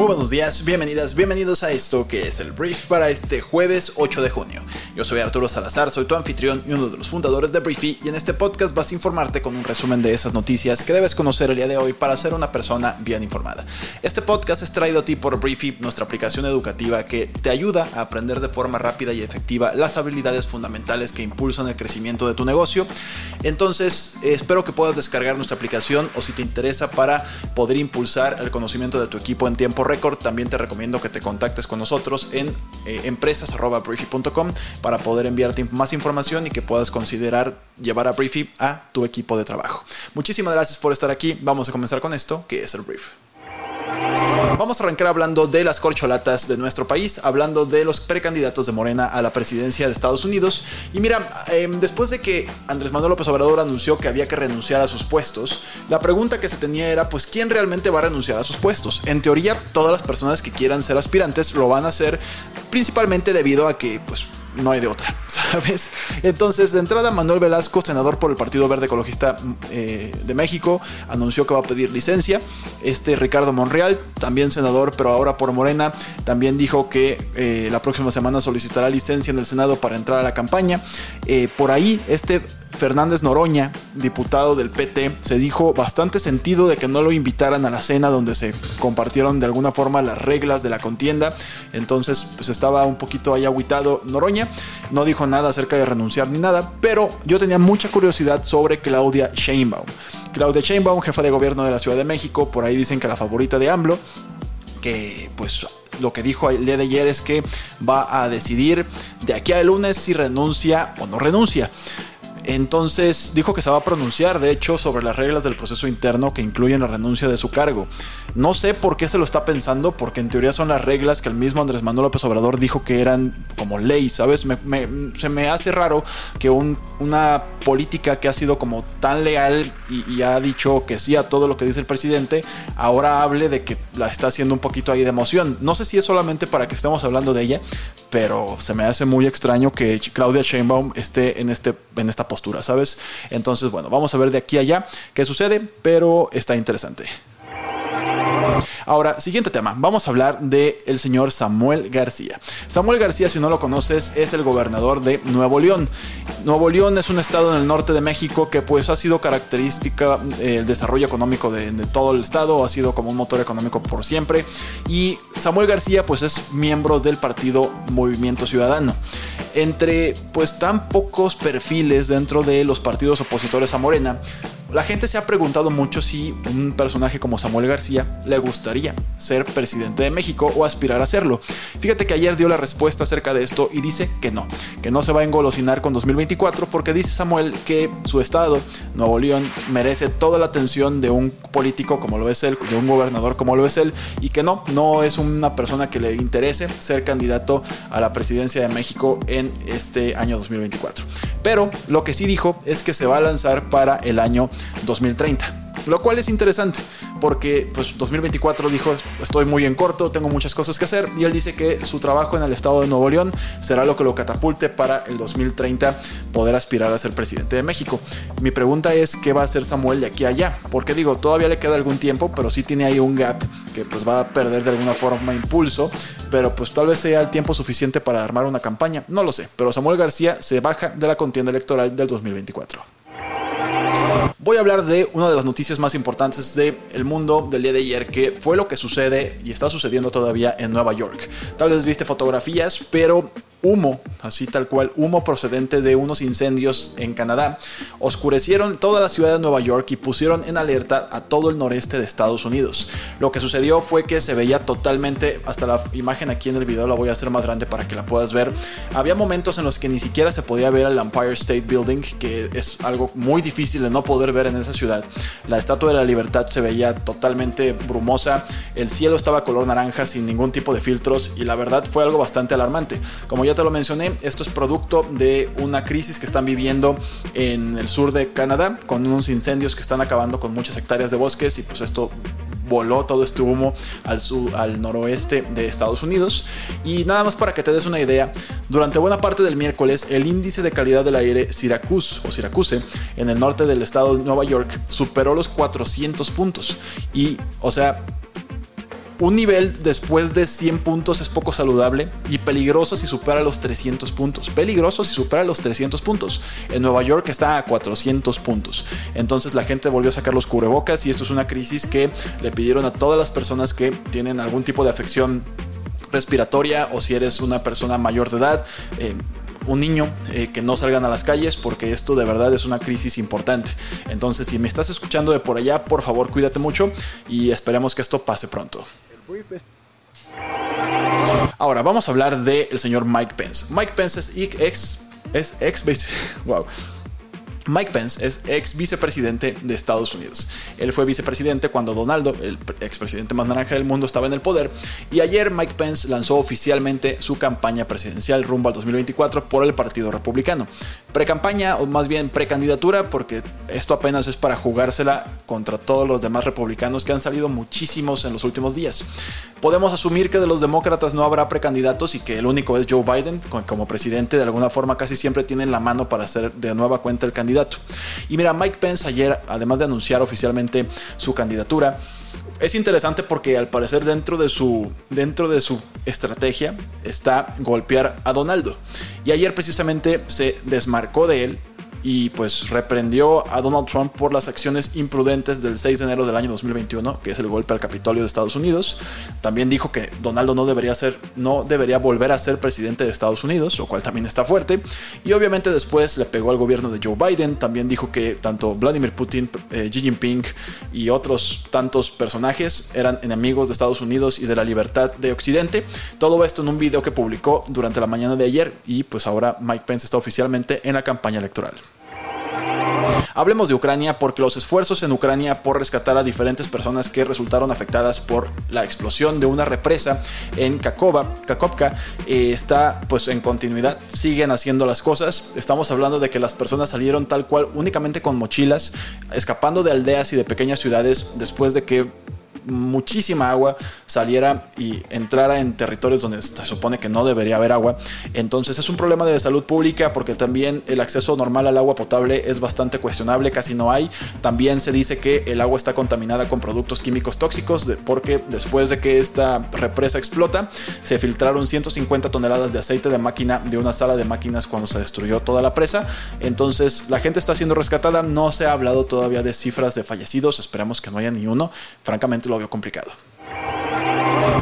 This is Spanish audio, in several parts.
Muy buenos días, bienvenidas, bienvenidos a esto que es el brief para este jueves 8 de junio. Yo soy Arturo Salazar, soy tu anfitrión y uno de los fundadores de Briefy y en este podcast vas a informarte con un resumen de esas noticias que debes conocer el día de hoy para ser una persona bien informada. Este podcast es traído a ti por Briefy, nuestra aplicación educativa que te ayuda a aprender de forma rápida y efectiva las habilidades fundamentales que impulsan el crecimiento de tu negocio. Entonces, espero que puedas descargar nuestra aplicación o si te interesa para poder impulsar el conocimiento de tu equipo en tiempo récord, también te recomiendo que te contactes con nosotros en eh, empresas.briefy.com para poder enviarte más información y que puedas considerar llevar a Briefy a tu equipo de trabajo. Muchísimas gracias por estar aquí. Vamos a comenzar con esto, que es el brief. Vamos a arrancar hablando de las corcholatas de nuestro país, hablando de los precandidatos de Morena a la presidencia de Estados Unidos. Y mira, em, después de que Andrés Manuel López Obrador anunció que había que renunciar a sus puestos, la pregunta que se tenía era, pues, ¿quién realmente va a renunciar a sus puestos? En teoría, todas las personas que quieran ser aspirantes lo van a hacer principalmente debido a que, pues, no hay de otra, ¿sabes? Entonces, de entrada, Manuel Velasco, senador por el Partido Verde Ecologista eh, de México, anunció que va a pedir licencia. Este Ricardo Monreal, también senador, pero ahora por Morena, también dijo que eh, la próxima semana solicitará licencia en el Senado para entrar a la campaña. Eh, por ahí, este Fernández Noroña, diputado del PT, se dijo bastante sentido de que no lo invitaran a la cena donde se compartieron de alguna forma las reglas de la contienda. Entonces, pues estaba un poquito ahí aguitado Noroña. No dijo nada acerca de renunciar ni nada, pero yo tenía mucha curiosidad sobre Claudia Sheinbaum. Claudia Sheinbaum, jefa de gobierno de la Ciudad de México, por ahí dicen que la favorita de AMLO, que pues lo que dijo el día de ayer es que va a decidir de aquí al lunes si renuncia o no renuncia. Entonces dijo que se va a pronunciar, de hecho, sobre las reglas del proceso interno que incluyen la renuncia de su cargo. No sé por qué se lo está pensando, porque en teoría son las reglas que el mismo Andrés Manuel López Obrador dijo que eran como ley, ¿sabes? se me hace raro que una política que ha sido como tan leal y, ha dicho que sí a todo lo que dice el presidente, ahora hable de que la está haciendo un poquito ahí de emoción. No sé si es solamente para que estemos hablando de ella, pero se me hace muy extraño que Claudia Sheinbaum esté en, este, en esta postura, ¿sabes? Entonces, bueno, vamos a ver de aquí a allá qué sucede, pero está interesante. Ahora, siguiente tema. Vamos a hablar del el señor Samuel García. Samuel García, si no lo conoces, es el gobernador de Nuevo León. Nuevo León es un estado en el norte de México que pues ha sido característica eh, el desarrollo económico de, de, todo el estado, ha sido como un motor económico por siempre. Y Samuel García pues es miembro del partido Movimiento Ciudadano. Entre pues tan pocos perfiles dentro de los partidos opositores a Morena, la gente se ha preguntado mucho si un personaje como Samuel García le gustaría ser presidente de México o aspirar a serlo. Fíjate que ayer dio la respuesta acerca de esto y dice que no, que no se va a engolosinar con 2024 porque dice Samuel que su estado, Nuevo León, merece toda la atención de un político como lo es él, de un gobernador como lo es él y que no, no es una persona que le interese ser candidato a la presidencia de México en este año 2024. Pero lo que sí dijo es que se va a lanzar para el año 2030. Lo cual es interesante porque pues 2024 dijo estoy muy en corto, tengo muchas cosas que hacer y él dice que su trabajo en el estado de Nuevo León será lo que lo catapulte para el 2030 poder aspirar a ser presidente de México. Mi pregunta es qué va a hacer Samuel de aquí a allá, porque digo, todavía le queda algún tiempo, pero sí tiene ahí un gap que pues va a perder de alguna forma impulso, pero pues tal vez sea el tiempo suficiente para armar una campaña, no lo sé, pero Samuel García se baja de la contienda electoral del 2024 voy a hablar de una de las noticias más importantes del el mundo del día de ayer, que fue lo que sucede y está sucediendo todavía en Nueva York. Tal vez viste fotografías, pero humo, así tal cual, humo procedente de unos incendios en Canadá, oscurecieron toda la ciudad de Nueva York y pusieron en alerta a todo el noreste de Estados Unidos. Lo que sucedió fue que se veía totalmente, hasta la imagen aquí en el video la voy a hacer más grande para que la puedas ver, había momentos en los que ni siquiera se podía ver el Empire State Building, que es algo muy difícil de no poder ver en esa ciudad. La Estatua de la Libertad se veía totalmente brumosa, el cielo estaba color naranja sin ningún tipo de filtros y la verdad fue algo bastante alarmante. Como ya ya te lo mencioné, esto es producto de una crisis que están viviendo en el sur de Canadá con unos incendios que están acabando con muchas hectáreas de bosques y pues esto voló todo este humo al, sur, al noroeste de Estados Unidos. Y nada más para que te des una idea, durante buena parte del miércoles el índice de calidad del aire Syracuse o Syracuse en el norte del estado de Nueva York superó los 400 puntos. Y, o sea, un nivel después de 100 puntos es poco saludable y peligroso si supera los 300 puntos. Peligroso si supera los 300 puntos. En Nueva York está a 400 puntos. Entonces la gente volvió a sacar los cubrebocas y esto es una crisis que le pidieron a todas las personas que tienen algún tipo de afección respiratoria o si eres una persona mayor de edad. Eh, un niño eh, que no salgan a las calles porque esto de verdad es una crisis importante. Entonces, si me estás escuchando de por allá, por favor cuídate mucho y esperemos que esto pase pronto. Ahora vamos a hablar del señor Mike Pence. Mike Pence es ex, es ex, wow, Mike Pence es ex vicepresidente de Estados Unidos. Él fue vicepresidente cuando Donaldo, el expresidente más naranja del mundo, estaba en el poder. Y ayer Mike Pence lanzó oficialmente su campaña presidencial rumbo al 2024 por el Partido Republicano. Pre-campaña o más bien precandidatura porque esto apenas es para jugársela contra todos los demás republicanos que han salido muchísimos en los últimos días. Podemos asumir que de los demócratas no habrá precandidatos y que el único es Joe Biden, como presidente de alguna forma casi siempre tienen la mano para hacer de nueva cuenta el y mira, Mike Pence ayer, además de anunciar oficialmente su candidatura, es interesante porque al parecer dentro de su dentro de su estrategia está golpear a Donaldo. Y ayer precisamente se desmarcó de él y pues reprendió a Donald Trump por las acciones imprudentes del 6 de enero del año 2021, que es el golpe al Capitolio de Estados Unidos. También dijo que Donaldo no debería ser, no debería volver a ser presidente de Estados Unidos, lo cual también está fuerte. Y obviamente después le pegó al gobierno de Joe Biden. También dijo que tanto Vladimir Putin, eh, Xi Jinping y otros tantos personajes eran enemigos de Estados Unidos y de la libertad de Occidente. Todo esto en un video que publicó durante la mañana de ayer y pues ahora Mike Pence está oficialmente en la campaña electoral. Hablemos de Ucrania porque los esfuerzos en Ucrania por rescatar a diferentes personas que resultaron afectadas por la explosión de una represa en Kakova, Kakovka eh, está pues en continuidad, siguen haciendo las cosas. Estamos hablando de que las personas salieron tal cual únicamente con mochilas, escapando de aldeas y de pequeñas ciudades después de que muchísima agua saliera y entrara en territorios donde se supone que no debería haber agua. Entonces es un problema de salud pública porque también el acceso normal al agua potable es bastante cuestionable, casi no hay. También se dice que el agua está contaminada con productos químicos tóxicos porque después de que esta represa explota, se filtraron 150 toneladas de aceite de máquina de una sala de máquinas cuando se destruyó toda la presa. Entonces la gente está siendo rescatada, no se ha hablado todavía de cifras de fallecidos, esperamos que no haya ni uno. Francamente lo complicado.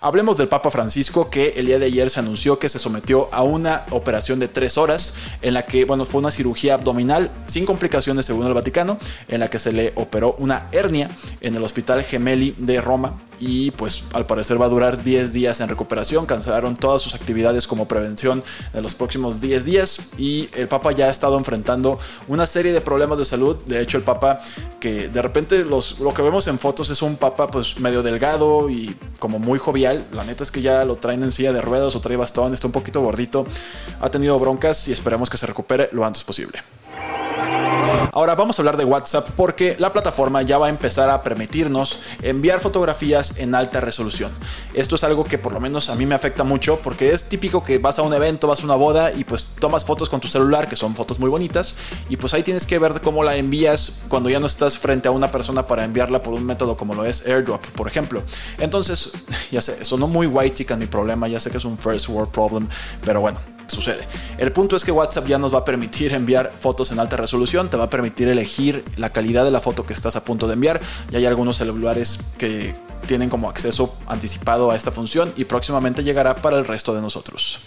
Hablemos del Papa Francisco que el día de ayer se anunció que se sometió a una operación de tres horas en la que, bueno, fue una cirugía abdominal sin complicaciones según el Vaticano, en la que se le operó una hernia en el Hospital Gemelli de Roma y pues al parecer va a durar 10 días en recuperación. Cancelaron todas sus actividades como prevención en los próximos 10 días y el Papa ya ha estado enfrentando una serie de problemas de salud. De hecho, el Papa que de repente los, lo que vemos en fotos es un Papa pues medio delgado y como muy jovial. La neta es que ya lo traen en silla de ruedas o trae bastón, está un poquito gordito. Ha tenido broncas y esperemos que se recupere lo antes posible. Ahora vamos a hablar de WhatsApp porque la plataforma ya va a empezar a permitirnos enviar fotografías en alta resolución. Esto es algo que por lo menos a mí me afecta mucho porque es típico que vas a un evento, vas a una boda y pues tomas fotos con tu celular, que son fotos muy bonitas, y pues ahí tienes que ver cómo la envías cuando ya no estás frente a una persona para enviarla por un método como lo es AirDrop, por ejemplo. Entonces, ya sé, sonó muy white chicken mi problema, ya sé que es un first world problem, pero bueno, sucede. El punto es que WhatsApp ya nos va a permitir enviar fotos en alta resolución, te va a permitir elegir la calidad de la foto que estás a punto de enviar. Ya hay algunos celulares que tienen como acceso anticipado a esta función y próximamente llegará para el resto de nosotros.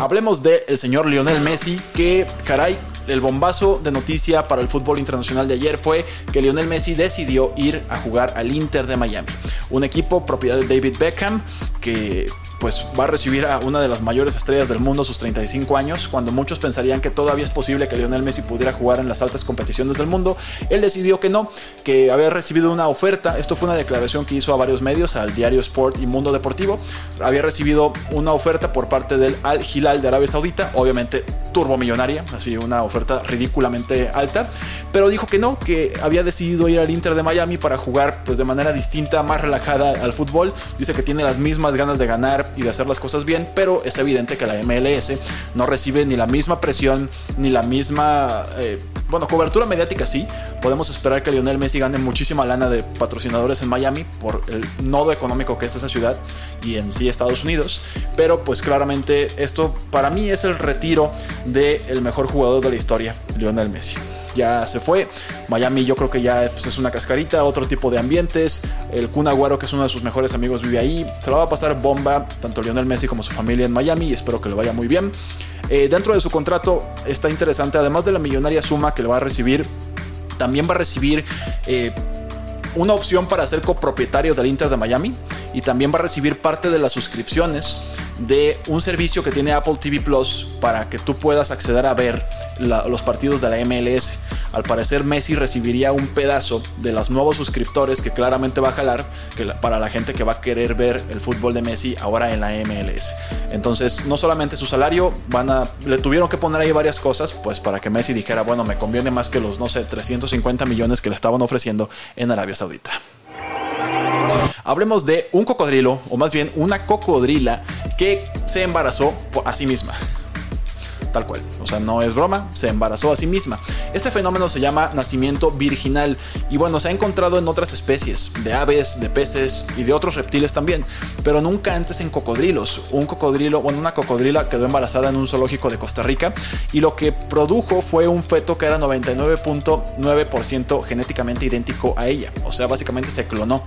Hablemos del el señor Lionel Messi, que caray, el bombazo de noticia para el fútbol internacional de ayer fue que Lionel Messi decidió ir a jugar al Inter de Miami, un equipo propiedad de David Beckham que pues va a recibir a una de las mayores estrellas del mundo a sus 35 años, cuando muchos pensarían que todavía es posible que Lionel Messi pudiera jugar en las altas competiciones del mundo, él decidió que no, que había recibido una oferta, esto fue una declaración que hizo a varios medios, al diario Sport y Mundo Deportivo, había recibido una oferta por parte del Al Hilal de Arabia Saudita, obviamente turbomillonaria, así una oferta ridículamente alta, pero dijo que no, que había decidido ir al Inter de Miami para jugar pues de manera distinta, más relajada al fútbol. Dice que tiene las mismas ganas de ganar y de hacer las cosas bien, pero es evidente que la MLS no recibe ni la misma presión ni la misma eh, bueno, cobertura mediática sí. Podemos esperar que Lionel Messi gane muchísima lana de patrocinadores en Miami por el nodo económico que es esa ciudad y en sí Estados Unidos. Pero pues claramente esto para mí es el retiro del mejor jugador de la historia, Lionel Messi ya se fue. Miami yo creo que ya pues, es una cascarita, otro tipo de ambientes. El Kun Agüero, que es uno de sus mejores amigos, vive ahí. Se lo va a pasar bomba, tanto Lionel Messi como su familia en Miami, y espero que le vaya muy bien. Eh, dentro de su contrato está interesante, además de la millonaria suma que le va a recibir, también va a recibir eh, una opción para ser copropietario del Inter de Miami y también va a recibir parte de las suscripciones de un servicio que tiene Apple TV Plus para que tú puedas acceder a ver los partidos de la MLS. Al parecer Messi recibiría un pedazo de los nuevos suscriptores que claramente va a jalar para la gente que va a querer ver el fútbol de Messi ahora en la MLS. Entonces, no solamente su salario, van a, le tuvieron que poner ahí varias cosas, pues para que Messi dijera, bueno, me conviene más que los, no sé, 350 millones que le estaban ofreciendo en Arabia Saudita. Hablemos de un cocodrilo, o más bien una cocodrila, que se embarazó a sí misma tal cual. O sea, no es broma, se embarazó a sí misma. Este fenómeno se llama nacimiento virginal y bueno, se ha encontrado en otras especies, de aves, de peces y de otros reptiles también, pero nunca antes en cocodrilos. Un cocodrilo, bueno, una cocodrila quedó embarazada en un zoológico de Costa Rica y lo que produjo fue un feto que era 99.9% genéticamente idéntico a ella. O sea, básicamente se clonó.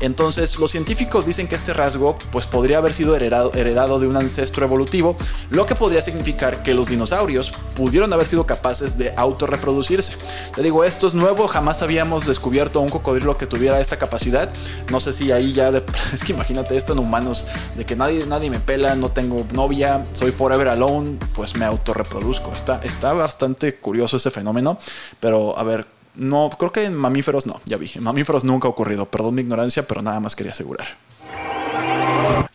Entonces, los científicos dicen que este rasgo pues podría haber sido heredado, heredado de un ancestro evolutivo, lo que podría significar que los dinosaurios pudieron haber sido capaces de autorreproducirse. Te digo, esto es nuevo, jamás habíamos descubierto un cocodrilo que tuviera esta capacidad. No sé si ahí ya, es que imagínate esto en humanos, de que nadie, nadie me pela, no tengo novia, soy forever alone, pues me autorreproduzco. Está, está bastante curioso ese fenómeno, pero a ver, no, creo que en mamíferos no, ya vi, en mamíferos nunca ha ocurrido, perdón mi ignorancia, pero nada más quería asegurar.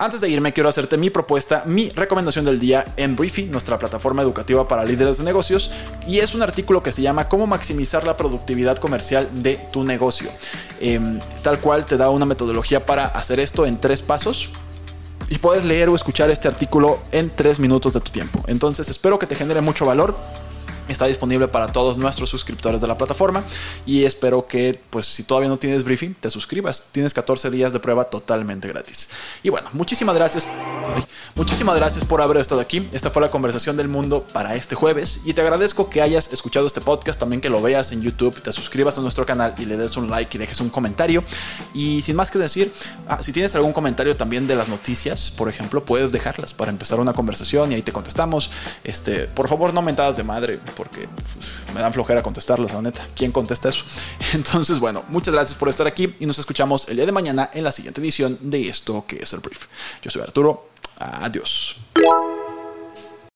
Antes de irme, quiero hacerte mi propuesta, mi recomendación del día en Briefy, nuestra plataforma educativa para líderes de negocios, y es un artículo que se llama Cómo maximizar la productividad comercial de tu negocio. Em, tal cual te da una metodología para hacer esto en tres pasos y puedes leer o escuchar este artículo en tres minutos de tu tiempo. Entonces espero que te genere mucho valor. Está disponible para todos nuestros suscriptores de la plataforma y espero que, pues, si todavía no tienes briefing, te suscribas. Tienes 14 días de prueba totalmente gratis. Y bueno, muchísimas gracias. Muchísimas gracias por haber estado aquí. Esta fue la conversación del mundo para este jueves y te agradezco que hayas escuchado este podcast, también que lo veas en YouTube, te suscribas a nuestro canal y le des un like y dejes un comentario. Y sin más que decir, ah, si tienes algún comentario también de las noticias, por ejemplo, puedes dejarlas para empezar una conversación y ahí te contestamos. Este, por favor, no mentadas de madre porque pues, me dan flojera contestarlas, la neta. ¿Quién contesta eso? Entonces, bueno, muchas gracias por estar aquí y nos escuchamos el día de mañana en la siguiente edición de esto que es el brief. Yo soy Arturo. Adiós.